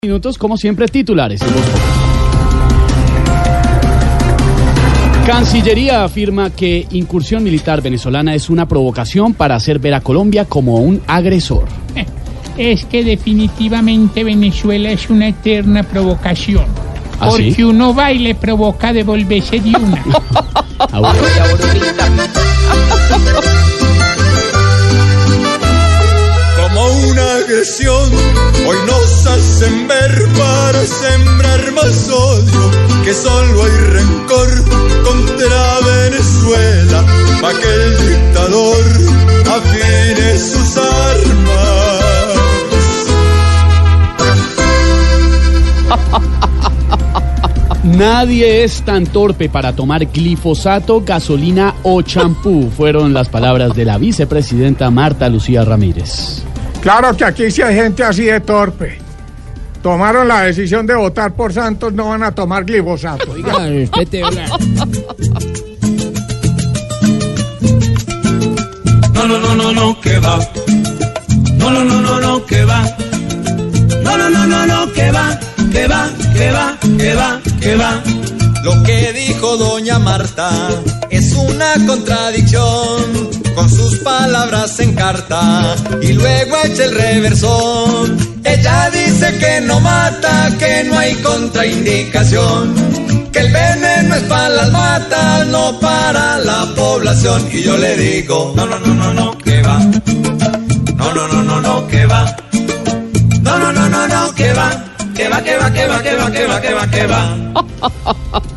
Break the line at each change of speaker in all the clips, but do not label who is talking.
Minutos, como siempre, titulares. Cancillería afirma que incursión militar venezolana es una provocación para hacer ver a Colombia como un agresor.
es que definitivamente Venezuela es una eterna provocación.
¿Ah, sí?
Porque uno va y le provoca devolverse de una.
agresión. Hoy nos hacen ver para sembrar más odio, que solo hay rencor contra Venezuela, para que el dictador afine sus armas.
Nadie es tan torpe para tomar glifosato, gasolina o champú, fueron las palabras de la vicepresidenta Marta Lucía Ramírez.
Claro que aquí sí hay gente así de torpe. Tomaron la decisión de votar por Santos, no van a tomar glifosato.
No, no, no, no, no, que va. No, no, no, no, no, que va. No, no, no, no, no, que va, que va, que va, que va, que va. Lo que dijo doña Marta es una contradicción. Con sus palabras en carta y luego echa el reversón. Ella dice que no mata, que no hay contraindicación. Que el veneno es para las matas, no para la población. Y yo le digo, no, no, no, no, no, que va. No, no, no, no, no, que va. No, no, no, no, no, que va. Que va, que va, que va, que va, que va, que va, que va.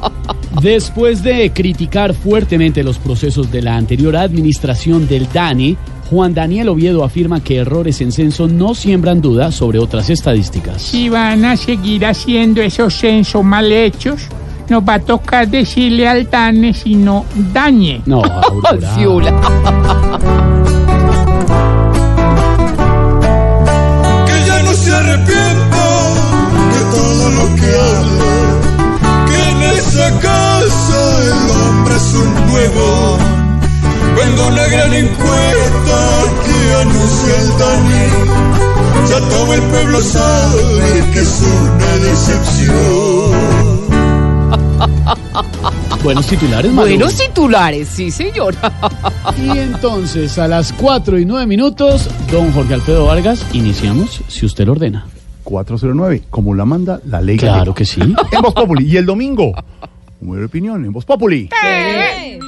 Después de criticar fuertemente los procesos de la anterior administración del DANI, Juan Daniel Oviedo afirma que errores en censo no siembran duda sobre otras estadísticas.
Si van a seguir haciendo esos censos mal hechos, nos va a tocar decirle al DANE si no dañe.
No, Aurora.
Una gran encuesta que anuncia el Dani, ya todo el pueblo sabe que es una decepción.
Buenos titulares, Maru.
Buenos titulares, sí, señor.
Y entonces, a las 4 y 9 minutos, don Jorge Alfredo Vargas, iniciamos, si usted lo ordena.
409, como la manda la ley.
Claro que sí.
En Voz Populi. Y el domingo, un de opinión en Voz Populi.
¡Eh!